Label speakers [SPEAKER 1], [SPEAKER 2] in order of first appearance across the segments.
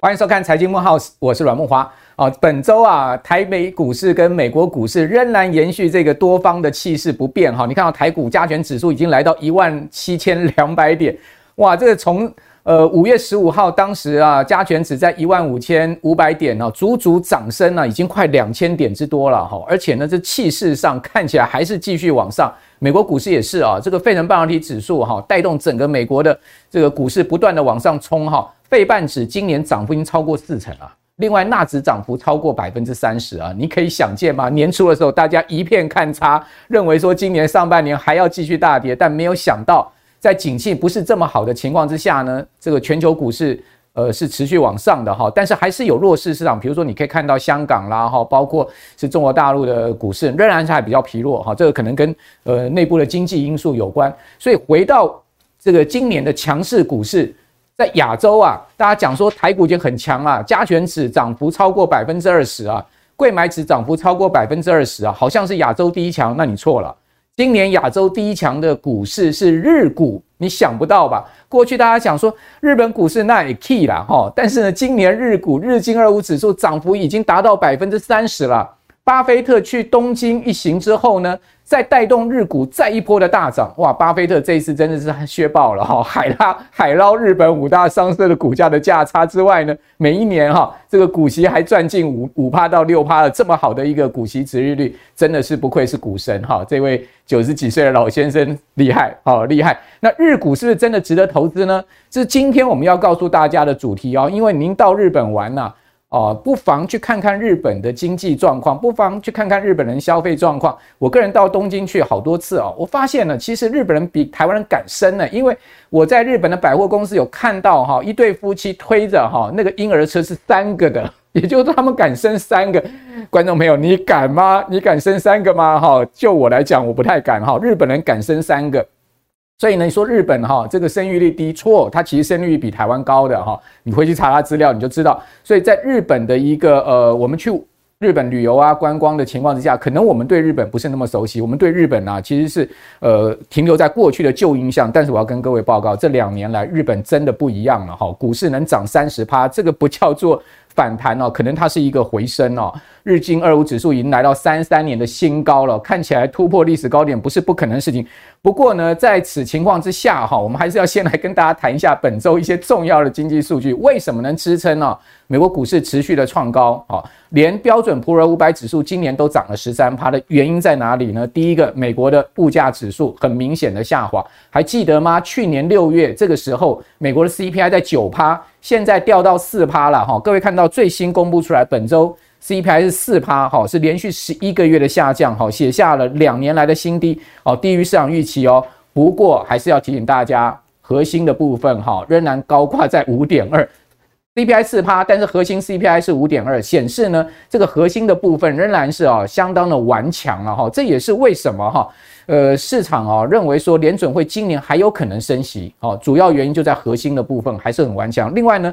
[SPEAKER 1] 欢迎收看《财经慕 House》，我是阮慕驊。啊，本周啊，台北股市跟美国股市仍然延续这个多方的气势不变。哈，你看到台股加权指数已经来到一万七千两百点，哇，这个从呃五月十五号当时啊，加权指在一万五千五百点哦，足足涨升了，已经快两千点之多了哈。而且呢，这气势上看起来还是继续往上。美国股市也是啊，这个费城半导体指数哈，带动整个美国的这个股市不断的往上冲哈。费半指今年涨幅已经超过四成啊，另外纳指涨幅超过百分之三十啊，你可以想见吗？年初的时候大家一片看差，认为说今年上半年还要继续大跌，但没有想到在景气不是这么好的情况之下呢，这个全球股市呃是持续往上的哈，但是还是有弱势市场，比如说你可以看到香港啦哈，包括是中国大陆的股市仍然是还比较疲弱哈，这个可能跟呃内部的经济因素有关，所以回到这个今年的强势股市。在亚洲啊，大家讲说台股已经很强了，加权指涨幅超过百分之二十啊，贵买指涨幅超过百分之二十啊，好像是亚洲第一强，那你错了。今年亚洲第一强的股市是日股，你想不到吧？过去大家讲说日本股市那也 key 啦哈，但是呢，今年日股日经二五指数涨幅已经达到百分之三十了。巴菲特去东京一行之后呢，再带动日股再一波的大涨，哇！巴菲特这一次真的是削爆了哈，海拉海捞日本五大商社的股价的价差之外呢，每一年哈这个股息还赚进五五趴到六趴的这么好的一个股息殖利率，真的是不愧是股神哈！这位九十几岁的老先生厉害，好厉害。那日股是不是真的值得投资呢？这是今天我们要告诉大家的主题哦，因为您到日本玩呐、哦，不妨去看看日本的经济状况，不妨去看看日本人消费状况。我个人到东京去好多次哦，我发现呢，其实日本人比台湾人敢生呢。因为我在日本的百货公司有看到哈，一对夫妻推着哈那个婴儿车是三个的，也就是他们敢生三个。观众朋友，你敢吗？你敢生三个吗？哈，就我来讲，我不太敢哈。日本人敢生三个。所以呢，你说日本哈这个生育率低，错，它其实生育率比台湾高的哈，你回去查查资料你就知道。所以在日本的一个呃，我们去日本旅游啊观光的情况之下，可能我们对日本不是那么熟悉，我们对日本啊其实是呃停留在过去的旧印象。但是我要跟各位报告，这两年来日本真的不一样了哈，股市能涨三十趴，这个不叫做。反弹哦，可能它是一个回升哦。日经二五指数已经来到三三年的新高了，看起来突破历史高点不是不可能的事情。不过呢，在此情况之下哈，我们还是要先来跟大家谈一下本周一些重要的经济数据，为什么能支撑呢？美国股市持续的创高啊，连标准普尔五百指数今年都涨了十三趴的原因在哪里呢？第一个，美国的物价指数很明显的下滑，还记得吗？去年六月这个时候，美国的 CPI 在九趴。现在掉到四趴了哈，各位看到最新公布出来，本周 CPI 是四趴哈，是连续十一个月的下降哈，写下了两年来的新低哦，低于市场预期哦。不过还是要提醒大家，核心的部分哈仍然高挂在五点二，CPI 四趴，但是核心 CPI 是五点二，显示呢这个核心的部分仍然是啊相当的顽强了哈，这也是为什么哈。呃，市场啊、哦、认为说联准会今年还有可能升息，哦，主要原因就在核心的部分还是很顽强。另外呢，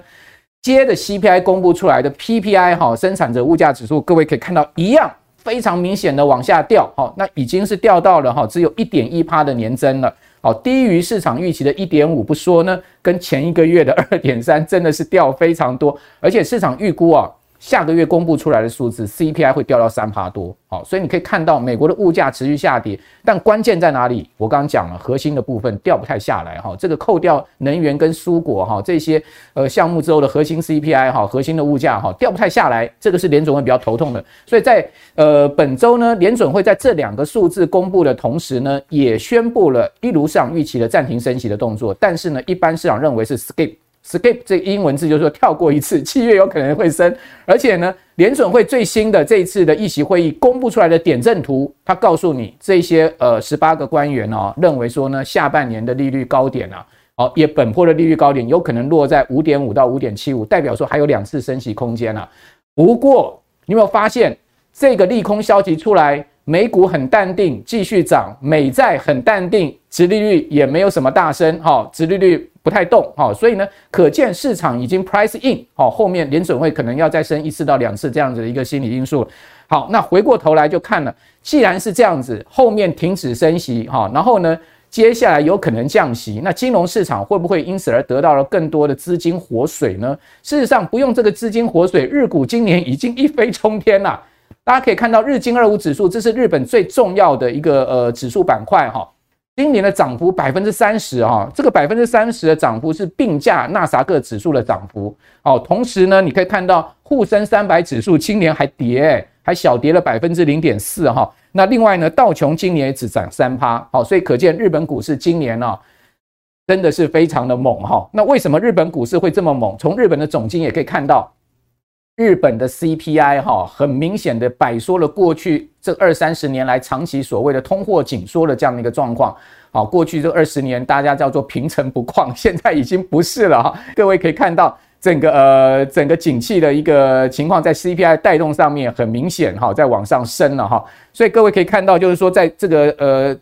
[SPEAKER 1] 接着 CPI 公布出来的 PPI 哈、生产者物价指数，各位可以看到一样非常明显的往下掉，哦，那已经是掉到了哈、只有一点一趴的年增了，好，低于市场预期的一点五不说呢，跟前一个月的二点三真的是掉非常多，而且市场预估啊。下个月公布出来的数字，CPI 会掉到三趴多，好，所以你可以看到美国的物价持续下跌，但关键在哪里？我刚刚讲了，核心的部分掉不太下来，哈，这个扣掉能源跟蔬果，哈，这些呃项目之后的核心 CPI，哈，核心的物价，哈，掉不太下来，这个是联准会比较头痛的，所以在呃本周呢，联准会在这两个数字公布的同时呢，也宣布了一如市场预期的暂停升息的动作，但是呢，一般市场认为是 skip。Skip 这英文字就是说跳过一次，七月有可能会升，而且呢，联准会最新的这一次的议息会议公布出来的点阵图，它告诉你这些呃十八个官员哦，认为说呢，下半年的利率高点啊，哦也本坡的利率高点有可能落在五点五到五点七五，代表说还有两次升息空间啊。不过你有没有发现这个利空消息出来，美股很淡定继续涨，美债很淡定，殖利率也没有什么大升，哈，殖利率。不太动，好，所以呢，可见市场已经 price in，好，后面联准会可能要再升一次到两次这样子的一个心理因素。好，那回过头来就看了，既然是这样子，后面停止升息哈，然后呢，接下来有可能降息，那金融市场会不会因此而得到了更多的资金活水呢？事实上，不用这个资金活水，日股今年已经一飞冲天了。大家可以看到，日经二五指数，这是日本最重要的一个呃指数板块哈。今年的涨幅百分之三十啊，这个百分之三十的涨幅是并驾纳斯达克指数的涨幅哦。同时呢，你可以看到沪深三百指数今年还跌、欸，还小跌了百分之零点四哈。那另外呢，道琼今年也只涨三趴，好，所以可见日本股市今年呢真的是非常的猛哈。那为什么日本股市会这么猛？从日本的总经也可以看到。日本的 CPI 哈，很明显的摆脱了过去这二三十年来长期所谓的通货紧缩的这样的一个状况。好，过去这二十年大家叫做平成不况，现在已经不是了哈。各位可以看到整个呃整个景气的一个情况，在 CPI 带动上面很明显哈，在往上升了哈。所以各位可以看到，就是说在这个呃。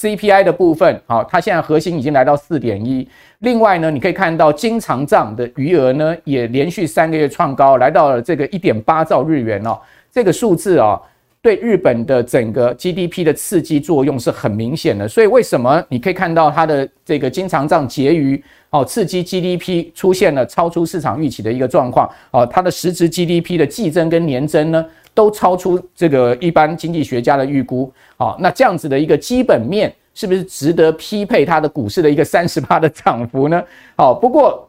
[SPEAKER 1] CPI 的部分，好，它现在核心已经来到四点一。另外呢，你可以看到经常账的余额呢，也连续三个月创高，来到了这个一点八兆日元哦。这个数字啊，对日本的整个 GDP 的刺激作用是很明显的。所以为什么你可以看到它的这个经常账结余哦，刺激 GDP 出现了超出市场预期的一个状况哦，它的实质 GDP 的季增跟年增呢？都超出这个一般经济学家的预估，好，那这样子的一个基本面是不是值得匹配它的股市的一个三十趴的涨幅呢？好，不过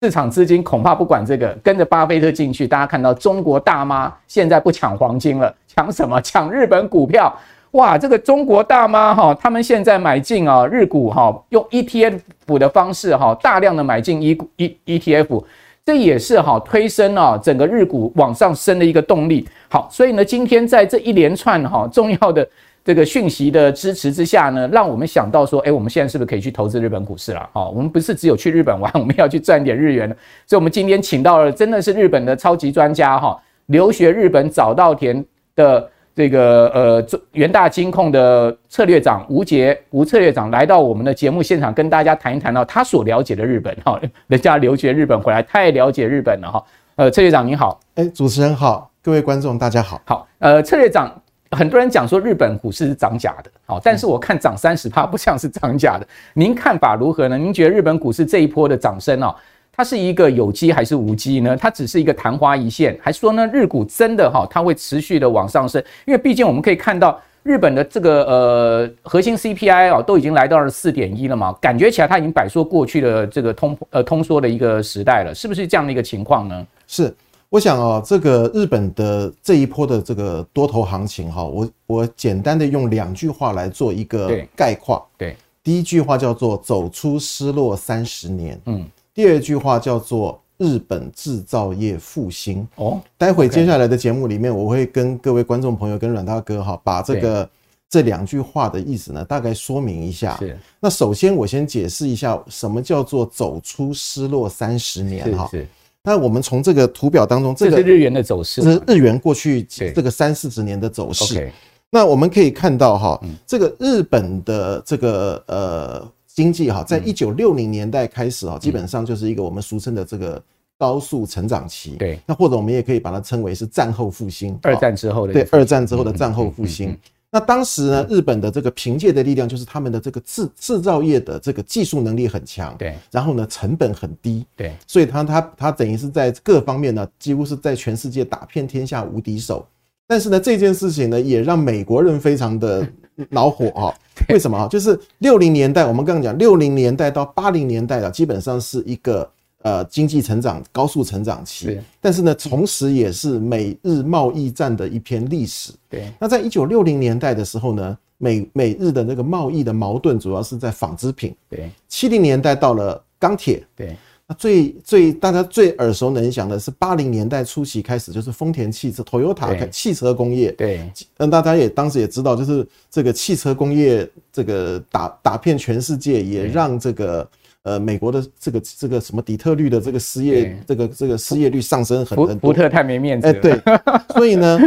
[SPEAKER 1] 市场资金恐怕不管这个，跟着巴菲特进去，大家看到中国大妈现在不抢黄金了，抢什么？抢日本股票，哇，这个中国大妈哈，他们现在买进啊日股哈，用 ETF 的方式哈，大量的买进 E E ETF。这也是哈推升啊整个日股往上升的一个动力。好，所以呢，今天在这一连串哈重要的这个讯息的支持之下呢，让我们想到说，哎，我们现在是不是可以去投资日本股市了？好，我们不是只有去日本玩，我们要去赚点日元。所以，我们今天请到了真的是日本的超级专家哈，留学日本早稻田的。这个呃，元大金控的策略长吴杰吴策略长来到我们的节目现场，跟大家谈一谈到他所了解的日本哈，人家留学日本回来，太了解日本了哈。呃，策略长您好，
[SPEAKER 2] 哎，主持人好，各位观众大家好。
[SPEAKER 1] 好，呃，策略长，很多人讲说日本股市是涨假的，好，但是我看涨三十趴不像是涨假的，您看法如何呢？您觉得日本股市这一波的涨升啊？它是一个有机还是无机呢？它只是一个昙花一现，还是说呢，日股真的哈，它会持续的往上升？因为毕竟我们可以看到日本的这个呃核心 CPI 啊，都已经来到了四点一了嘛，感觉起来它已经摆脱过去的这个通呃通缩的一个时代了，是不是这样的一个情况呢？
[SPEAKER 2] 是，我想哦，这个日本的这一波的这个多头行情哈，我我简单的用两句话来做一个概括。对，第一句话叫做走出失落三十年。嗯。第二句话叫做日本制造业复兴哦，待会接下来的节目里面，我会跟各位观众朋友跟阮大哥哈，把这个这两句话的意思呢，大概说明一下。是，那首先我先解释一下什么叫做走出失落三十年哈。是，那我们从这个图表当中，这个
[SPEAKER 1] 是日元的走势，
[SPEAKER 2] 这是日元过去这个三四十年的走势。那我们可以看到哈，这个日本的这个呃。经济哈，在一九六零年代开始啊，基本上就是一个我们俗称的这个高速成长期。对，那或者我们也可以把它称为是战后复兴。二战之后的对，二战之后的战后复兴。那当时呢，日本的这个凭借的力量就是他们的这个制制造业的这个技术能力很强。对，然后呢，成本很低。对，所以他他他等于是在各方面呢，几乎是在全世界打遍天下无敌手。但是呢，这件事情呢，也让美国人非常的。恼火啊！为什么啊？就是六零年代，我们刚刚讲六零年代到八零年代啊，基本上是一个呃经济成长高速成长期。但是呢，同时也是美日贸易战的一篇历史。对。那在一九六零年代的时候呢，美美日的那个贸易的矛盾主要是在纺织品。对。七零年代到了钢铁。对。最最大家最耳熟能详的是八零年代初期开始，就是丰田汽车 Toyota 汽车工业。对，那大家也当时也知道，就是这个汽车工业这个打打遍全世界，也让这个。呃，美国的这个这个什么底特律的这个失业，这个这个失业率上升很很多。
[SPEAKER 1] 福特太没面子了。哎，
[SPEAKER 2] 对，所以呢，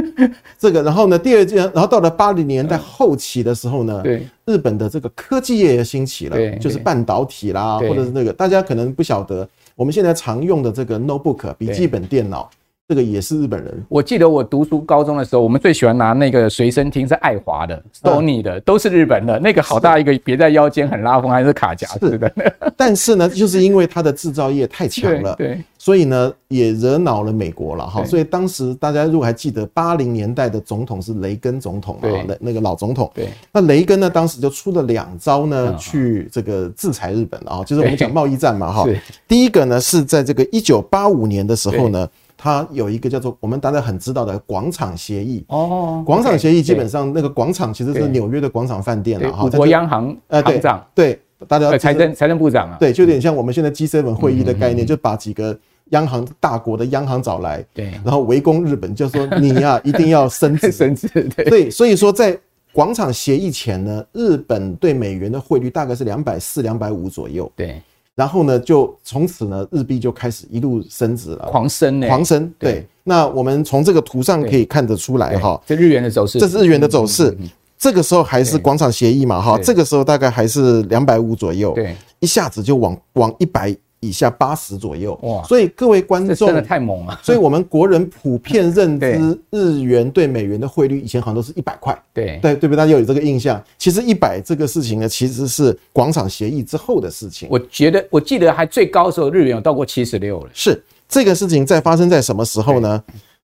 [SPEAKER 2] 这个然后呢，第二件，然后到了八零年代后期的时候呢，对，日本的这个科技业也兴起了，就是半导体啦，或者是那个大家可能不晓得，我们现在常用的这个 notebook 笔记本电脑，这个也是日本人。
[SPEAKER 1] 我记得我读书高中的时候，我们最喜欢拿那个随身听是爱华的、Sony 的，都是日本的。那个好大一个，别在腰间很拉风，还是卡夹式的。
[SPEAKER 2] 但是呢，就是因为它的制造业太强了，
[SPEAKER 1] 对，对，
[SPEAKER 2] 所以呢也惹恼了美国了哈。所以当时大家如果还记得八零年代的总统是雷根总统嘛，那那个老总统。对，那雷根呢当时就出了两招呢，去这个制裁日本啊，就是我们讲贸易战嘛哈。第一个呢是在这个一九八五年的时候呢。它有一个叫做我们大家很知道的广场协议。哦，广场协议基本上那个广场其实是纽约的广场饭店了哈。
[SPEAKER 1] 国央行呃行长。
[SPEAKER 2] 对，大家
[SPEAKER 1] 财政财政部长啊，
[SPEAKER 2] 对，就有点像我们现在 G7 会议的概念，就把几个央行大国的央行找来，对，然后围攻日本，就说你呀 一定要升值
[SPEAKER 1] 升值，
[SPEAKER 2] 对，所以说在广场协议前呢，日本对美元的汇率大概是两百四两百五左右，对。然后呢，就从此呢，日币就开始一路升值了，
[SPEAKER 1] 狂升呢，
[SPEAKER 2] 狂升。对，那我们从这个图上可以看得出来哈，
[SPEAKER 1] 这日元的走势，
[SPEAKER 2] 这是日元的走势。这个时候还是广场协议嘛哈，这个时候大概还是两百五左右，对，一下子就往往一百。以下八十左右哇，所以各位观众
[SPEAKER 1] 真的太猛了。
[SPEAKER 2] 所以我们国人普遍认知 日元对美元的汇率，以前好像都是一百块。对对对不对？大家有这个印象。其实一百这个事情呢，其实是广场协议之后的事情。
[SPEAKER 1] 我觉得我记得还最高的时候，日元有到过七十六了。
[SPEAKER 2] 是这个事情在发生在什么时候呢？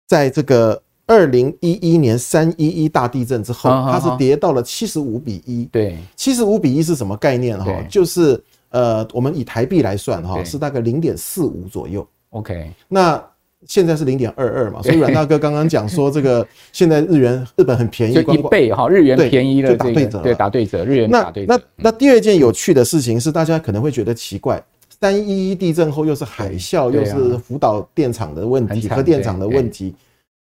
[SPEAKER 2] 在这个二零一一年三一一大地震之后，它是跌到了七十五比一。对，七十五比一是什么概念哈？就是。呃，我们以台币来算哈，是大概零点四五左右。OK，那现在是零点二二嘛，所以阮大哥刚刚讲说，这个现在日元日本很便宜，
[SPEAKER 1] 就一倍哈，日元便宜了，打对折，对打对折，日元打对折。
[SPEAKER 2] 那那那第二件有趣的事情是，大家可能会觉得奇怪，三一一地震后又是海啸，又是福岛电厂的问题，核电厂的问题。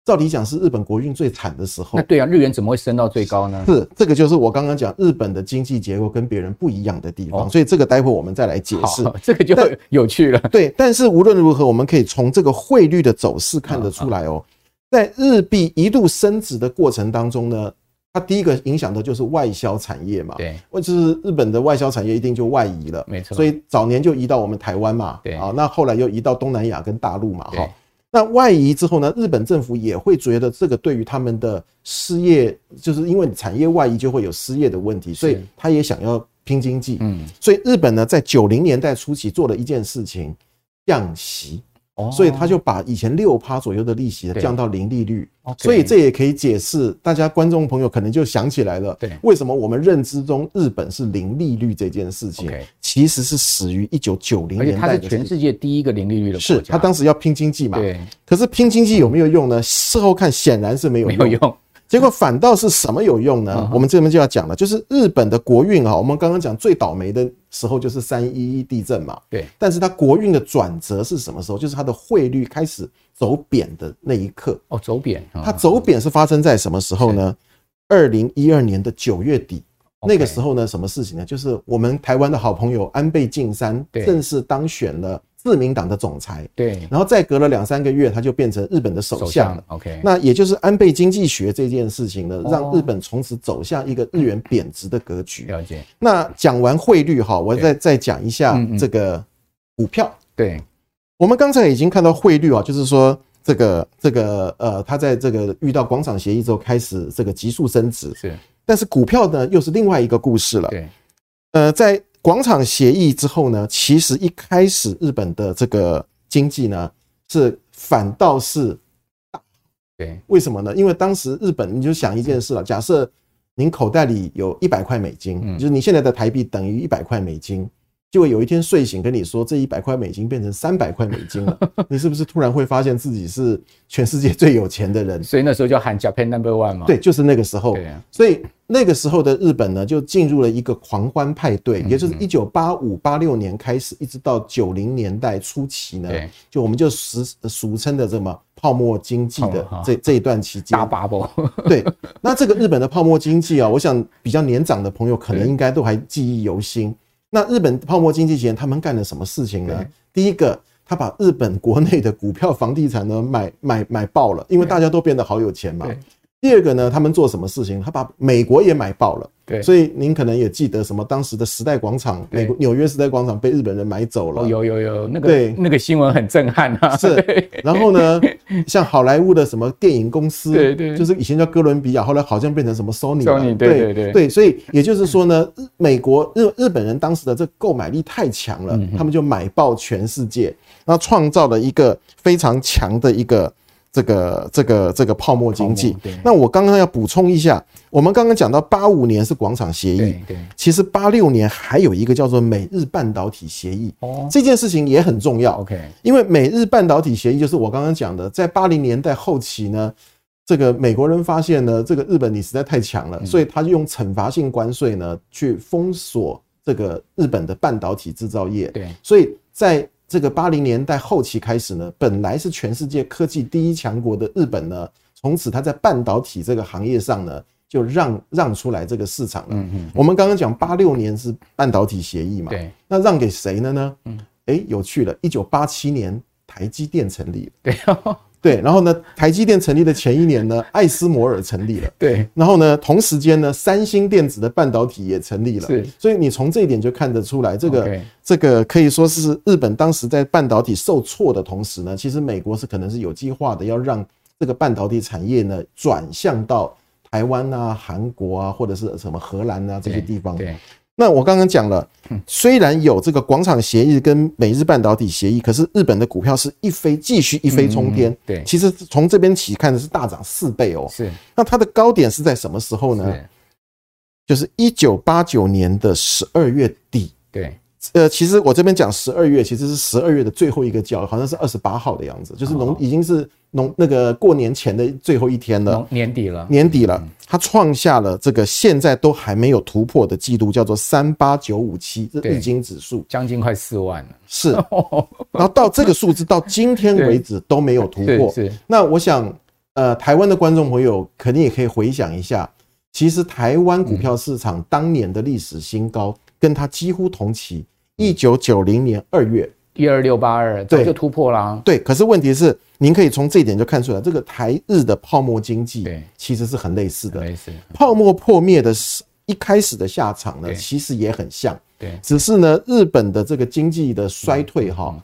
[SPEAKER 2] 照理讲是日本国运最惨的时候，
[SPEAKER 1] 那对啊，日元怎么会升到最高呢？
[SPEAKER 2] 是这个就是我刚刚讲日本的经济结构跟别人不一样的地方，所以这个待会我们再来解释，
[SPEAKER 1] 这个就有趣了。
[SPEAKER 2] 对，但是无论如何，我们可以从这个汇率的走势看得出来哦，在日币一度升值的过程当中呢，它第一个影响的就是外销产业嘛，对，或者是日本的外销产业一定就外移了，没错，所以早年就移到我们台湾嘛，对。啊，那后来又移到东南亚跟大陆嘛，哈。那外移之后呢，日本政府也会觉得这个对于他们的失业，就是因为产业外移就会有失业的问题，所以他也想要拼经济。嗯，所以日本呢，在九零年代初期做了一件事情，降息。所以他就把以前六趴左右的利息降到零利率，所以这也可以解释大家观众朋友可能就想起来了，对，为什么我们认知中日本是零利率这件事情，其实是始于一九九零年代，
[SPEAKER 1] 它是全世界第一个零利率的国家，
[SPEAKER 2] 是他当时要拼经济嘛，对，可是拼经济有没有用呢？事后看显然是没有用。结果反倒是什么有用呢？我们这边就要讲了，就是日本的国运啊。我们刚刚讲最倒霉的时候就是三一一地震嘛。对。但是它国运的转折是什么时候？就是它的汇率开始走贬的那一刻。哦，走贬。它走贬是发生在什么时候呢？二零一二年的九月底，那个时候呢，什么事情呢？就是我们台湾的好朋友安倍晋三正式当选了。自民党的总裁，对，然后再隔了两三个月，他就变成日本的首相了。OK，那也就是安倍经济学这件事情呢，让日本从此走向一个日元贬值的格局。了解。那讲完汇率哈，我再再讲一下这个股票。对，我们刚才已经看到汇率啊，就是说这个这个呃，它在这个遇到广场协议之后开始这个急速升值。是，但是股票呢，又是另外一个故事了。对，呃，在。广场协议之后呢，其实一开始日本的这个经济呢是反倒是大，对，为什么呢？因为当时日本你就想一件事了，假设您口袋里有一百块美金，就是你现在的台币等于一百块美金。结果有一天睡醒，跟你说这一百块美金变成三百块美金了，你是不是突然会发现自己是全世界最有钱的人？
[SPEAKER 1] 所以那时候就喊 Japan Number One 嘛。
[SPEAKER 2] 对，就是那个时候。对啊。所以那个时候的日本呢，就进入了一个狂欢派对，也就是一九八五八六年开始，一直到九零年代初期呢，就我们就俗俗称的什么泡沫经济的这这一段期间。
[SPEAKER 1] 大 bubble。
[SPEAKER 2] 对。那这个日本的泡沫经济啊，我想比较年长的朋友可能应该都还记忆犹新。那日本泡沫经济前，他们干了什么事情呢？第一个，他把日本国内的股票、房地产呢买买买爆了，因为大家都变得好有钱嘛。第二个呢，他们做什么事情？他把美国也买爆了。
[SPEAKER 1] 对，
[SPEAKER 2] 所以您可能也记得什么当时的时代广场，美国纽约时代广场被日本人买走了。
[SPEAKER 1] 有有有，那个对那个新闻很震撼啊。
[SPEAKER 2] 是，然后呢，像好莱坞的什么电影公司，对对，就是以前叫哥伦比亚，后来好像变成什么 Sony。Sony
[SPEAKER 1] 对对对
[SPEAKER 2] 对，所以也就是说呢，美国日日本人当时的这个购买力太强了，他们就买爆全世界，然后创造了一个非常强的一个。这个这个这个泡沫经济，那我刚刚要补充一下，我们刚刚讲到八五年是广场协议，对对，其实八六年还有一个叫做美日半导体协议，哦，这件事情也很重要，OK，因为美日半导体协议就是我刚刚讲的，在八零年代后期呢，这个美国人发现呢，这个日本你实在太强了，所以他就用惩罚性关税呢去封锁这个日本的半导体制造业，对，所以在。这个八零年代后期开始呢，本来是全世界科技第一强国的日本呢，从此它在半导体这个行业上呢，就让让出来这个市场了。嗯嗯。我们刚刚讲八六年是半导体协议嘛？对。那让给谁了呢？嗯。哎，有趣了，一九八七年台积电成立了。对。对，然后呢，台积电成立的前一年呢，艾斯摩尔成立了。对，然后呢，同时间呢，三星电子的半导体也成立了。是，所以你从这一点就看得出来，这个这个可以说是日本当时在半导体受挫的同时呢，其实美国是可能是有计划的要让这个半导体产业呢转向到台湾啊、韩国啊，或者是什么荷兰啊这些地方。对。那我刚刚讲了，虽然有这个广场协议跟美日半导体协议，可是日本的股票是一飞继续一飞冲天。对，其实从这边起看的是大涨四倍哦。是，那它的高点是在什么时候呢？就是一九八九年的十二月底。对。呃，其实我这边讲十二月，其实是十二月的最后一个交易，好像是二十八号的样子，就是农已经是农那个过年前的最后一天了，
[SPEAKER 1] 年底了，
[SPEAKER 2] 年底了，它创下了这个现在都还没有突破的记录，叫做三八九五七，这日经指数。
[SPEAKER 1] 将近快四万了，
[SPEAKER 2] 是，然后到这个数字到今天为止都没有突破，是。那我想，呃，台湾的观众朋友肯定也可以回想一下，其实台湾股票市场当年的历史新高，跟它几乎同期。一九九零年二月，
[SPEAKER 1] 一二六八二，这就突破了啊。
[SPEAKER 2] 对，可是问题是，您可以从这一点就看出来，这个台日的泡沫经济，其实是很类似的。类似泡沫破灭的是一开始的下场呢，其实也很像。对，只是呢，日本的这个经济的衰退哈，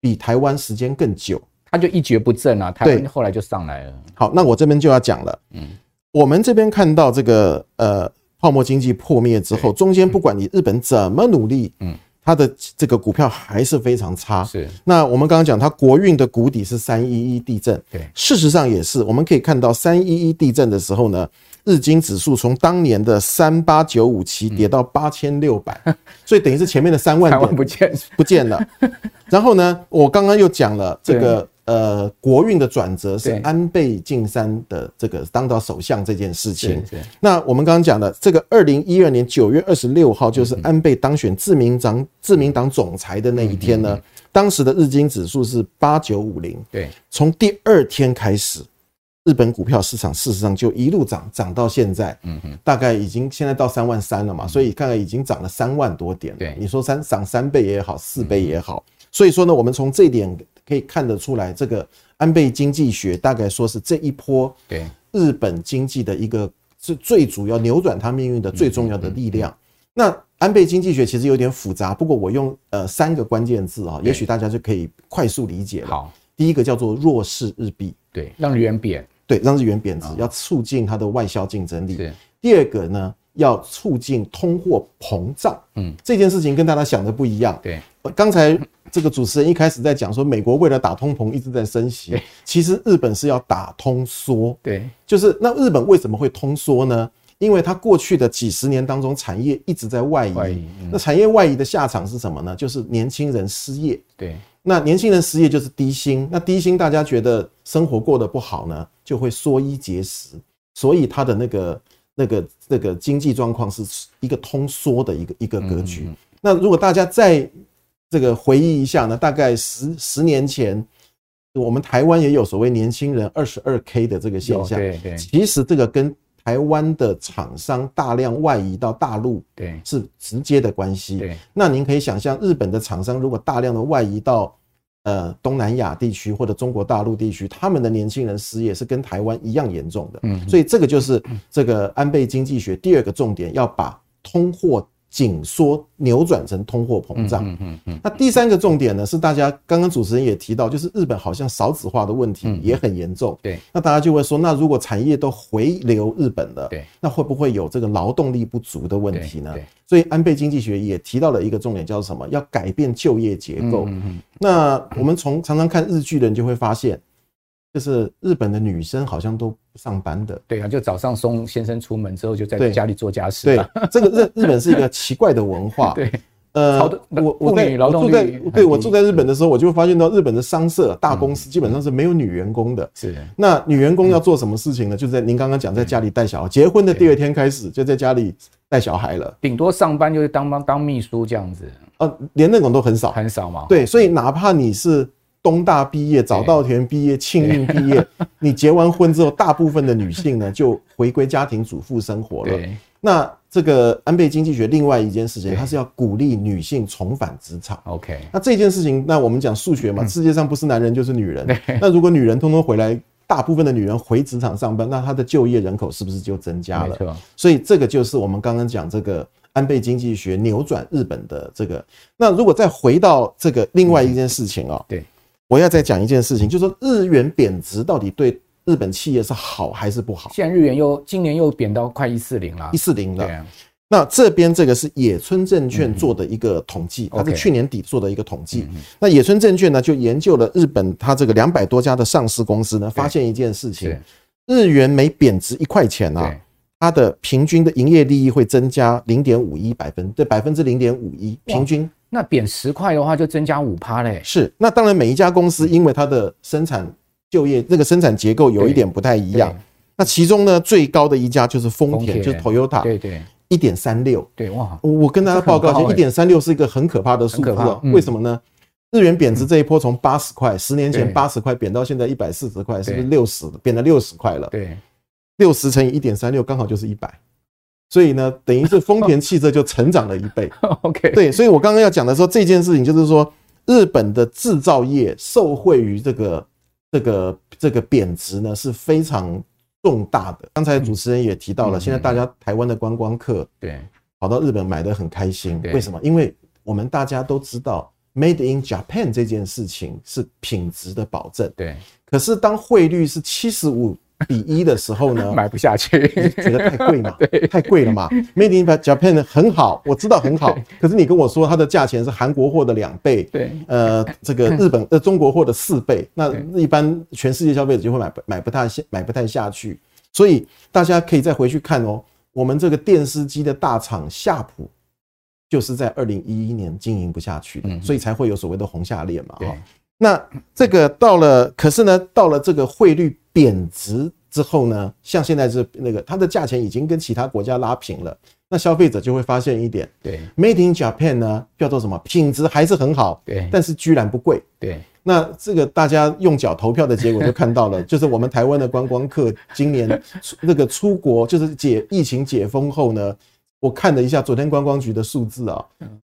[SPEAKER 2] 比台湾时间更久，
[SPEAKER 1] 它就一蹶不振啊。台湾后来就上来了。
[SPEAKER 2] 好，那我这边就要讲了。嗯，我们这边看到这个呃泡沫经济破灭之后，中间不管你日本怎么努力，嗯。它的这个股票还是非常差。是，那我们刚刚讲，它国运的谷底是三一一地震。对，事实上也是。我们可以看到，三一一地震的时候呢，日经指数从当年的三八九五七跌到八千六百，所以等于是前面的三万点
[SPEAKER 1] 不见
[SPEAKER 2] 不见了。然后呢，我刚刚又讲了这个。呃，国运的转折是安倍晋三的这个当到首相这件事情。那我们刚刚讲的这个二零一二年九月二十六号，就是安倍当选自民党自民党总裁的那一天呢。当时的日经指数是八九五零。对，从第二天开始，日本股票市场事实上就一路涨涨到现在。嗯哼，大概已经现在到三万三了嘛，所以看看已经涨了三万多点。对，你说三涨三倍也好，四倍也好。所以说呢，我们从这一点。可以看得出来，这个安倍经济学大概说是这一波对。日本经济的一个是最主要扭转它命运的最重要的力量。那安倍经济学其实有点复杂，不过我用呃三个关键字啊，也许大家就可以快速理解了。好，第一个叫做弱势日币，
[SPEAKER 1] 对，让日元贬，
[SPEAKER 2] 对，让日元贬值，要促进它的外销竞争力。第二个呢，要促进通货膨胀。嗯，这件事情跟大家想的不一样。对，刚才。这个主持人一开始在讲说，美国为了打通膨一直在升息，其实日本是要打通缩。对，就是那日本为什么会通缩呢？因为它过去的几十年当中，产业一直在外移。那产业外移的下场是什么呢？就是年轻人失业。对，那年轻人失业就是低薪。那低薪大家觉得生活过得不好呢，就会缩衣节食。所以它的那个那个那个经济状况是一个通缩的一个一个格局。那如果大家再这个回忆一下呢，大概十十年前，我们台湾也有所谓年轻人二十二 K 的这个现象。对对，其实这个跟台湾的厂商大量外移到大陆，对，是直接的关系。对，那您可以想象，日本的厂商如果大量的外移到呃东南亚地区或者中国大陆地区，他们的年轻人失业是跟台湾一样严重的。嗯，所以这个就是这个安倍经济学第二个重点，要把通货。紧缩扭转成通货膨胀。嗯嗯嗯。那第三个重点呢，是大家刚刚主持人也提到，就是日本好像少子化的问题也很严重。对。那大家就会说，那如果产业都回流日本了，对，那会不会有这个劳动力不足的问题呢？对。所以安倍经济学也提到了一个重点，叫什么？要改变就业结构。嗯嗯。那我们从常常看日剧的人就会发现。就是日本的女生好像都不上班的，
[SPEAKER 1] 对啊，就早上送先生出门之后，就在家里做家事。
[SPEAKER 2] 对，这个日日本是一个奇怪的文化。对，呃，我我在我住在对我住在日本的时候，我就会发现到日本的商社大公司基本上是没有女员工的。是，那女员工要做什么事情呢？就在您刚刚讲，在家里带小孩，结婚的第二天开始就在家里带小孩了。
[SPEAKER 1] 顶多上班就是当当当秘书这样子。
[SPEAKER 2] 呃，连那种都很少，
[SPEAKER 1] 很少嘛。
[SPEAKER 2] 对，所以哪怕你是。东大毕业，早稻田毕业，庆应毕业。你结完婚之后，大部分的女性呢就回归家庭主妇生活了。那这个安倍经济学另外一件事情，它是要鼓励女性重返职场。OK，那这件事情，那我们讲数学嘛，世界上不是男人就是女人。那如果女人通通回来，大部分的女人回职场上班，那她的就业人口是不是就增加了？所以这个就是我们刚刚讲这个安倍经济学扭转日本的这个。那如果再回到这个另外一件事情啊，对。我要再讲一件事情，就是说日元贬值到底对日本企业是好还是不好？
[SPEAKER 1] 现在日元又今年又贬到快一四零了，
[SPEAKER 2] 一四零了。啊。那这边这个是野村证券做的一个统计，它是去年底做的一个统计。那野村证券呢，就研究了日本它这个两百多家的上市公司呢，发现一件事情：日元每贬值一块钱啊，它的平均的营业利益会增加零点五一百分，对，百分之零点五一平均。
[SPEAKER 1] 那贬十块的话，就增加五趴嘞。
[SPEAKER 2] 是，那当然每一家公司因为它的生产就业那个生产结构有一点不太一样。那其中呢，最高的一家就是丰田，就是 Toyota。对对，一点三六。对哇，我跟大家报告一下，一点三六是一个很可怕的数字。为什么呢？日元贬值这一波从八十块，十年前八十块贬到现在一百四十块，是不是六十贬了六十块了？对，六十乘以一点三六，刚好就是一百。所以呢，等于是丰田汽车就成长了一倍。OK，对，所以我刚刚要讲的时候，这件事情就是说，日本的制造业受惠于这个这个这个贬值呢是非常重大的。刚才主持人也提到了，现在大家台湾的观光客对跑到日本买的很开心，为什么？因为我们大家都知道，Made in Japan 这件事情是品质的保证。对，可是当汇率是七十五。比一的时候呢，
[SPEAKER 1] 买不下去，
[SPEAKER 2] 觉得太贵嘛，对，太贵了嘛。Made in Japan 很好，我知道很好，可是你跟我说它的价钱是韩国货的两倍，对，呃，这个 日本呃中国货的四倍，那一般全世界消费者就会买不买不太下买不太下去。所以大家可以再回去看哦，我们这个电视机的大厂夏普，就是在二零一一年经营不下去的，所以才会有所谓的红下列嘛，哈。那这个到了，可是呢，到了这个汇率贬值之后呢，像现在是那个它的价钱已经跟其他国家拉平了，那消费者就会发现一点，对，Made in Japan 呢叫做什么？品质还是很好，对，但是居然不贵，对。那这个大家用脚投票的结果就看到了，就是我们台湾的观光客今年那个出国，就是解疫情解封后呢，我看了一下昨天观光局的数字啊。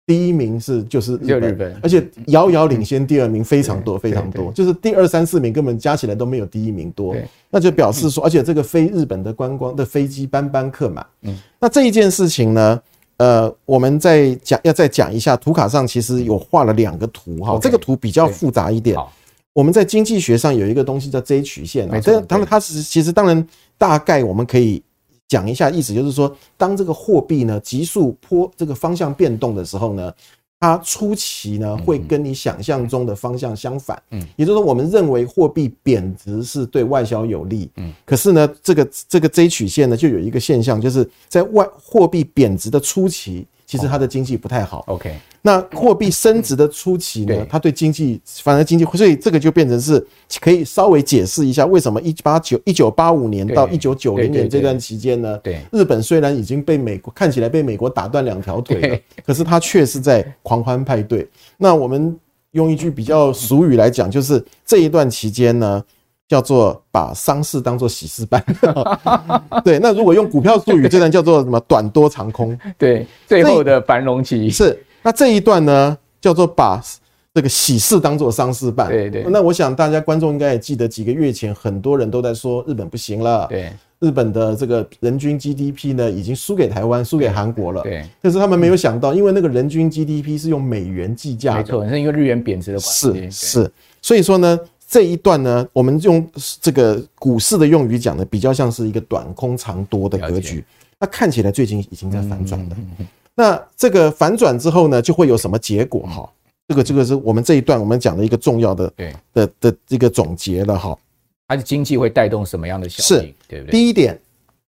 [SPEAKER 2] 第一名是就是日本，而且遥遥领先第二名非常多非常多，就是第二三四名根本加起来都没有第一名多，那就表示说，而且这个非日本的观光的飞机班班客满。嗯，那这一件事情呢，呃，我们再讲要再讲一下，图卡上其实有画了两个图哈，这个图比较复杂一点。我们在经济学上有一个东西叫 J 曲线啊，这当然它是其实当然大概我们可以。讲一下意思，就是说，当这个货币呢急速坡这个方向变动的时候呢，它初期呢会跟你想象中的方向相反。嗯，也就是说，我们认为货币贬值是对外销有利。嗯，可是呢，这个这个 J 曲线呢就有一个现象，就是在外货币贬值的初期。其实它的经济不太好。OK，那货币升值的初期呢，它对经济反而经济，所以这个就变成是可以稍微解释一下为什么一八九一九八五年到一九九零年这段期间呢，对日本虽然已经被美国看起来被美国打断两条腿了，可是它却是在狂欢派对。那我们用一句比较俗语来讲，就是这一段期间呢。叫做把丧事当做喜事办，对。那如果用股票术语，这段叫做什么？短多长空。对，最后的繁荣期是。那这一段呢，叫做把这个喜事当做丧事办。
[SPEAKER 1] 对对。
[SPEAKER 2] 那我想大家观众应该也记得，几个月前很多人都在说日本不行了。
[SPEAKER 1] 对。
[SPEAKER 2] 日本的这个人均 GDP 呢，已经输给台湾，输给韩国了。
[SPEAKER 1] 对。
[SPEAKER 2] 但是他们没有想到，因为那个人均 GDP 是用美元计价的。
[SPEAKER 1] 没错，是因为日元贬值的关系。
[SPEAKER 2] 是是。所以说呢，这一段呢，我们用这个股市的用语讲的，比较像是一个短空长多的格局。那看起来最近已经在反转了。那这个反转之后呢，就会有什么结果？哈，这个这个是我们这一段我们讲的一个重要的对的的这个总结了哈。
[SPEAKER 1] 它的经济会带动什么样的效应？是，对不对？
[SPEAKER 2] 第一点，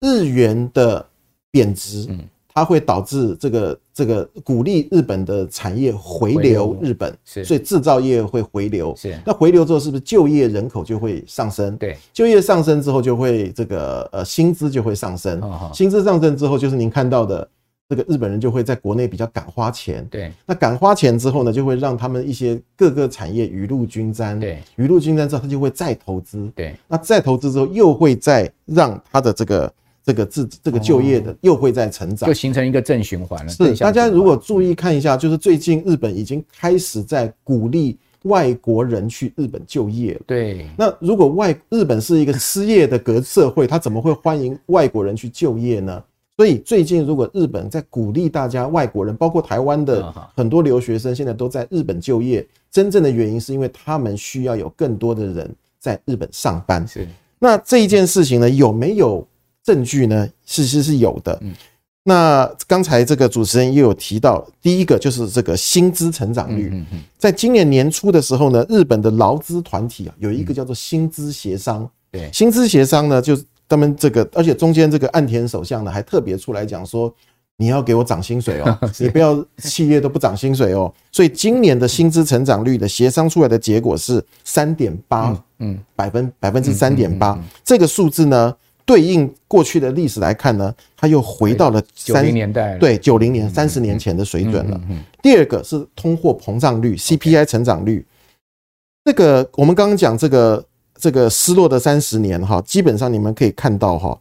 [SPEAKER 2] 日元的贬值，嗯，它会导致这个这个鼓励日本的产业回流日本，是，所以制造业会回流，是。那回流之后，是不是就业人口就会上升？对，就业上升之后，就会这个呃薪资就会上升，薪资上升之后，就是您看到的。这个日本人就会在国内比较敢花钱，对。那敢花钱之后呢，就会让他们一些各个产业雨露均沾，对。雨露均沾之后，他就会再投资，对。那再投资之后，又会再让他的这个这个自这个就业的又会在成长，
[SPEAKER 1] 就形成一个正循环了。
[SPEAKER 2] 是，大家如果注意看一下，就是最近日本已经开始在鼓励外国人去日本就业了。对。那如果外日本是一个失业的格社会，他怎么会欢迎外国人去就业呢？所以最近，如果日本在鼓励大家外国人，包括台湾的很多留学生，现在都在日本就业，真正的原因是因为他们需要有更多的人在日本上班。是，那这一件事情呢，有没有证据呢？其实是有的。那刚才这个主持人也有提到，第一个就是这个薪资成长率，在今年年初的时候呢，日本的劳资团体啊，有一个叫做薪资协商。对，薪资协商呢，就是。他们这个，而且中间这个岸田首相呢，还特别出来讲说，你要给我涨薪水哦，你不要企业都不涨薪水哦。所以今年的薪资成长率的协商出来的结果是三点八，嗯，百分百分之三点八。这个数字呢，对应过去的历史来看呢，它又回到了九零年代，对，九零年三十年前的水准了。第二个是通货膨胀率 CPI 成长率，这个我们刚刚讲这个。这个失落的三十年哈，基本上你们可以看到哈，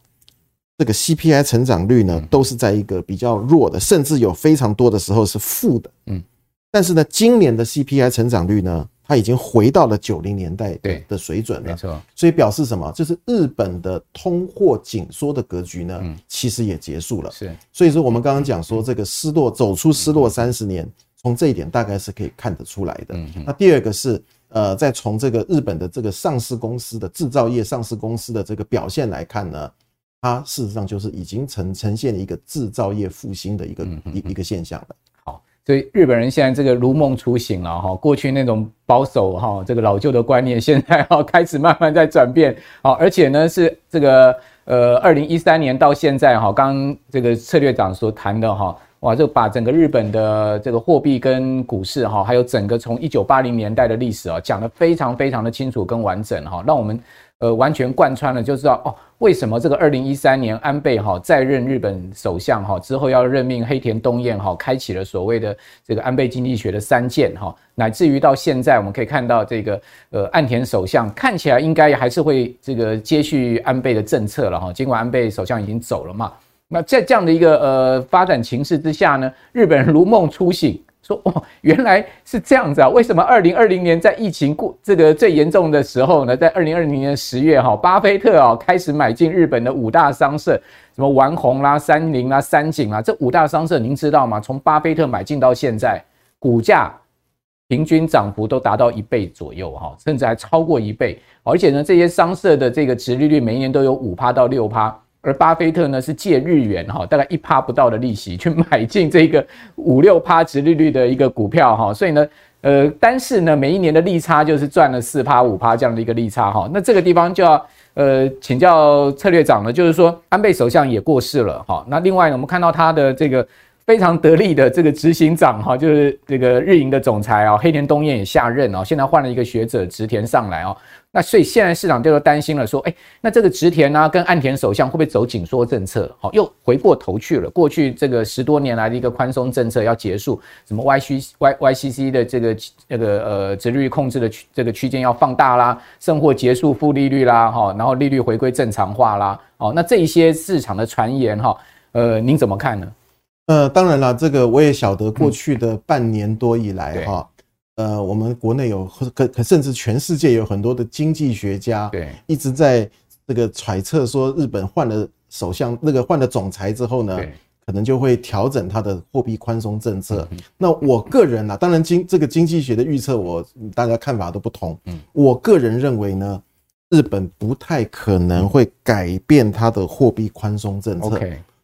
[SPEAKER 2] 这个 CPI 成长率呢都是在一个比较弱的，甚至有非常多的时候是负的。嗯，但是呢，今年的 CPI 成长率呢，它已经回到了九零年代的水准了。没错，所以表示什么？就是日本的通货紧缩的格局呢，其实也结束了。是，所以说我们刚刚讲说这个失落走出失落三十年，从这一点大概是可以看得出来的。那第二个是。呃，再从这个日本的这个上市公司的制造业上市公司的这个表现来看呢，它事实上就是已经呈呈现了一个制造业复兴的一个一一个现象了。
[SPEAKER 1] 所以日本人现在这个如梦初醒了哈，过去那种保守哈这个老旧的观念，现在哈开始慢慢在转变。好，而且呢是这个呃，二零一三年到现在哈，刚刚这个策略长所谈的哈。哇，就把整个日本的这个货币跟股市哈，还有整个从一九八零年代的历史啊，讲得非常非常的清楚跟完整哈，让我们呃完全贯穿了，就知道哦，为什么这个二零一三年安倍哈在任日本首相哈之后要任命黑田东彦哈，开启了所谓的这个安倍经济学的三箭哈，乃至于到现在我们可以看到这个呃岸田首相看起来应该还是会这个接续安倍的政策了哈，尽管安倍首相已经走了嘛。那在这样的一个呃发展情势之下呢，日本人如梦初醒，说哦，原来是这样子啊！为什么二零二零年在疫情过这个最严重的时候呢，在二零二零年十月哈，巴菲特啊开始买进日本的五大商社，什么丸红啦、三菱啦、三井啦，这五大商社您知道吗？从巴菲特买进到现在，股价平均涨幅都达到一倍左右哈，甚至还超过一倍，而且呢，这些商社的这个殖利率每一年都有五趴到六趴。而巴菲特呢，是借日元哈，大概一趴不到的利息去买进这个五六趴殖利率的一个股票哈，所以呢，呃，但是呢，每一年的利差就是赚了四趴五趴这样的一个利差哈。那这个地方就要呃请教策略长了，就是说安倍首相也过世了哈。那另外呢，我们看到他的这个非常得力的这个执行长哈，就是这个日银的总裁啊，黑田东彦也下任哦，现在换了一个学者植田上来哦。那所以现在市场就担心了，说，哎，那这个植田呢，跟岸田首相会不会走紧缩政策？好，又回过头去了。过去这个十多年来的一个宽松政策要结束，什么 Y C Y Y C C 的这个这个呃，殖利率控制的区这个区间要放大啦，甚或结束负利率啦，哈，然后利率回归正常化啦，哦，那这一些市场的传言哈，呃，您怎么看呢？
[SPEAKER 2] 呃，当然了，这个我也晓得，过去的半年多以来哈。呃，我们国内有可可甚至全世界有很多的经济学家，对，一直在这个揣测说，日本换了首相，那个换了总裁之后呢，可能就会调整它的货币宽松政策。那我个人呢、啊，当然经这个经济学的预测，我大家看法都不同。嗯我个人认为呢，日本不太可能会改变它的货币宽松政策。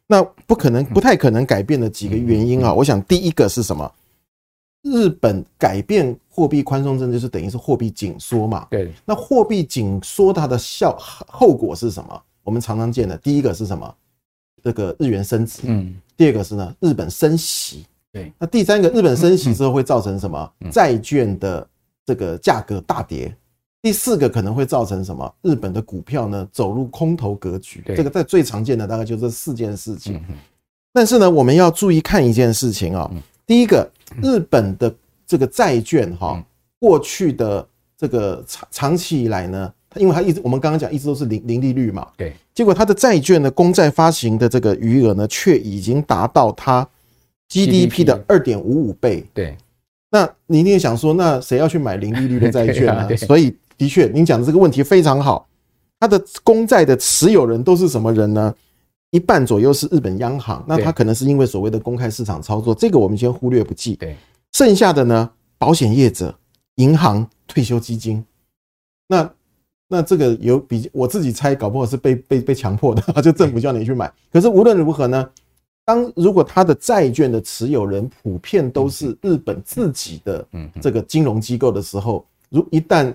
[SPEAKER 2] 那不可能，不太可能改变的几个原因啊，我想第一个是什么？日本改变货币宽松政策，就是等于是货币紧缩嘛。对。那货币紧缩它的效后果是什么？我们常常见的第一个是什么？这个日元升值。嗯。第二个是呢，日本升息。对。那第三个，日本升息之后会造成什么？债券的这个价格大跌。第四个可能会造成什么？日本的股票呢走入空头格局。这个在最常见的大概就这四件事情。但是呢，我们要注意看一件事情啊。第一个。日本的这个债券哈，过去的这个长长期以来呢，它因为它一直我们刚刚讲一直都是零零利率嘛，对，结果它的债券的公债发行的这个余额呢，却已经达到它 GDP 的二点五五倍，对。那你一定想说，那谁要去买零利率的债券呢？所以的确，您讲的这个问题非常好，它的公债的持有人都是什么人呢？一半左右是日本央行，那它可能是因为所谓的公开市场操作，这个我们先忽略不计。对，剩下的呢，保险业者、银行、退休基金，那那这个有比我自己猜，搞不好是被被被强迫的，就政府叫你去买。可是无论如何呢，当如果他的债券的持有人普遍都是日本自己的这个金融机构的时候，如一旦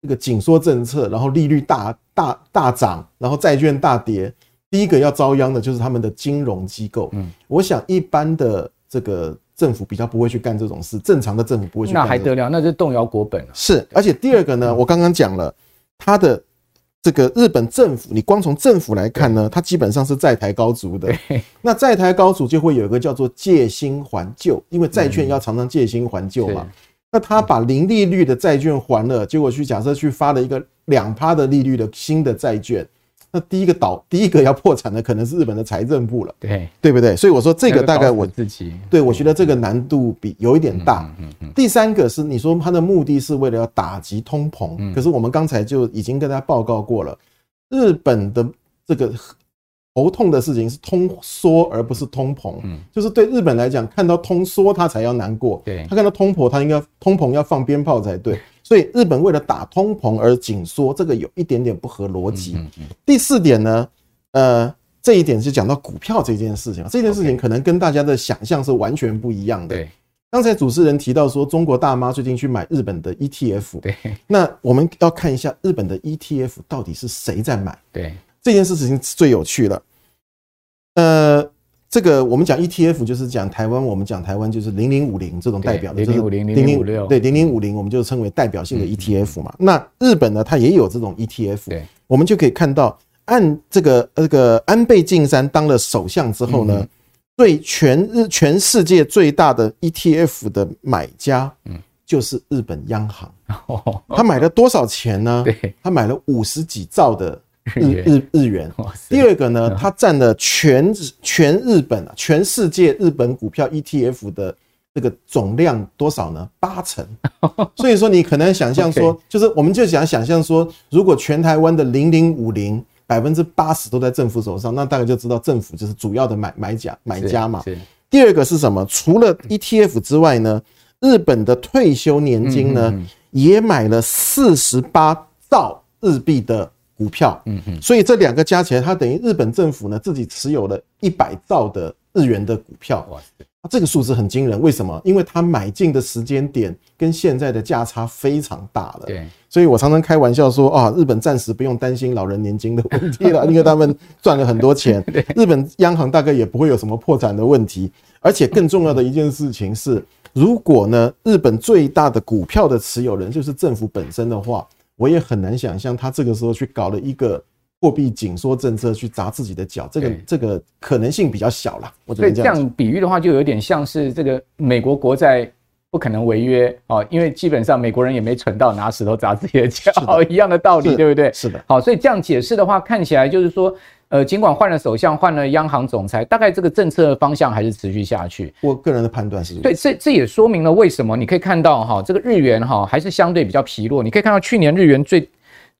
[SPEAKER 2] 这个紧缩政策，然后利率大大大涨，然后债券大跌。第一个要遭殃的就是他们的金融机构。嗯，我想一般的这个政府比较不会去干这种事，正常的政府不会去干。那还得了？那就动摇国本了。是，而且第二个呢，我刚刚讲了，他的这个日本政府，你光从政府来看呢，它基本上是债台高筑的。那债台高筑就会有一个叫做借新还旧，因为债券要常常借新还旧嘛。那他把零利率的债券还了，结果去假设去发了一个两趴的利率的新的债券。那第一个倒，第一个要破产的可能是日本的财政部了，对对不对？所以我说这个大概我自己对我觉得这个难度比有一点大。第三个是你说他的目的是为了要打击通膨，可是我们刚才就已经跟大家报告过了，日本的这个头痛的事情是通缩而不是通膨，就是对日本来讲，看到通缩他才要难过，他看到通膨他应该通膨要放鞭炮才对。所以日本为了打通膨而紧缩，这个有一点点不合逻辑。第四点呢，呃，这一点是讲到股票这件事情，这件事情可能跟大家的想象是完全不一样的。刚才主持人提到说，中国大妈最近去买日本的 ETF，对，那我们要看一下日本的 ETF 到底是谁在买？对，这件事情最有趣了。呃。这个我们讲 ETF 就是讲台湾，我们讲台湾就是零零五零这种代表的，零零五零零零五六，对零零五零，我们就称为代表性的 ETF 嘛。那日本呢，它也有这种 ETF，对，我们就可以看到，按这个这个安倍晋三当了首相之后呢，对全日全世界最大的 ETF 的买家，嗯，就是日本央行，他买了多少钱呢？对，他买了五十几兆的。日日日元，第二个呢，它占了全全日本啊，全世界日本股票 ETF 的这个总量多少呢？八成。所以说，你可能想象说，就是我们就想想象说，如果全台湾的零零五零百分之八十都在政府手上，那大概就知道政府就是主要的买买家买家嘛。第二个是什么？除了 ETF 之外呢，日本的退休年金呢，也买了四十八兆日币的。股票，嗯哼，所以这两个加起来，它等于日本政府呢自己持有了一百兆的日元的股票，哇塞，这个数字很惊人。为什么？因为它买进的时间点跟现在的价差非常大了。对，所以我常常开玩笑说啊，日本暂时不用担心老人年金的问题了，因为他们赚了很多钱。日本央行大概也不会有什么破产的问题。而且更重要的一件事情是，如果呢，日本最大的股票的持有人就是政府本身的话。我也很难想象他这个时候去搞了一个货币紧缩政策去砸自己的脚，这个这个可能性比较小了。我觉得这样比喻的话，就有点像是这个美国国债不可能违约哦，因为基本上美国人也没蠢到拿石头砸自己的脚 一样的道理，对不对？是的。好，所以这样解释的话，看起来就是说，
[SPEAKER 1] 呃，尽管换了首相，换了央行总裁，大概这个政策方向还是持续下去。
[SPEAKER 2] 我个人的判断是，
[SPEAKER 1] 对，这这也说明了为什么你可以看到哈，这个日元哈还是相对比较疲弱。你可以看到去年日元最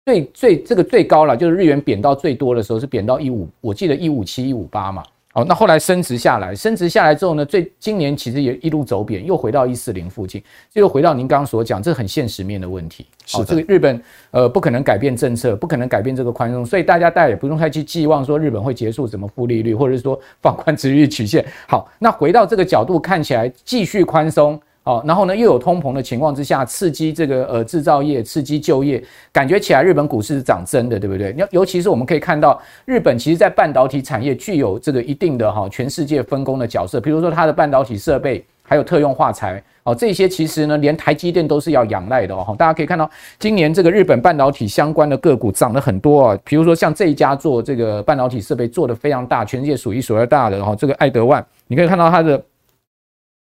[SPEAKER 1] 最最这个最高了，就是日元贬到最多的时候是贬到一五，我记得一五七一五八嘛。好，那后来升值下来，升值下来之后呢，最今年其实也一路走贬，又回到一四零附近，这又回到您刚刚所讲，这很现实面的问题。好，这个日本呃不可能改变政策，不可能改变这个宽松，所以大家大家也不用太去寄望说日本会结束什么负利率，或者是说放宽殖利率曲线。好，那回到这个角度看起来，继续宽松。好，然后呢，又有通膨的情况之下，刺激这个呃制造业，刺激就业，感觉起来日本股市是涨真的，对不对？尤尤其是我们可以看到，日本其实在半导体产业具有这个一定的哈全世界分工的角色，比如说它的半导体设备，还有特用化材，哦，这些其实呢，连台积电都是要仰赖的哦。大家可以看到，今年这个日本半导体相关的个股涨了很多啊，比如说像这一家做这个半导体设备做得非常大，全世界数一数二大的哈，这个爱德万，你可以看到它的。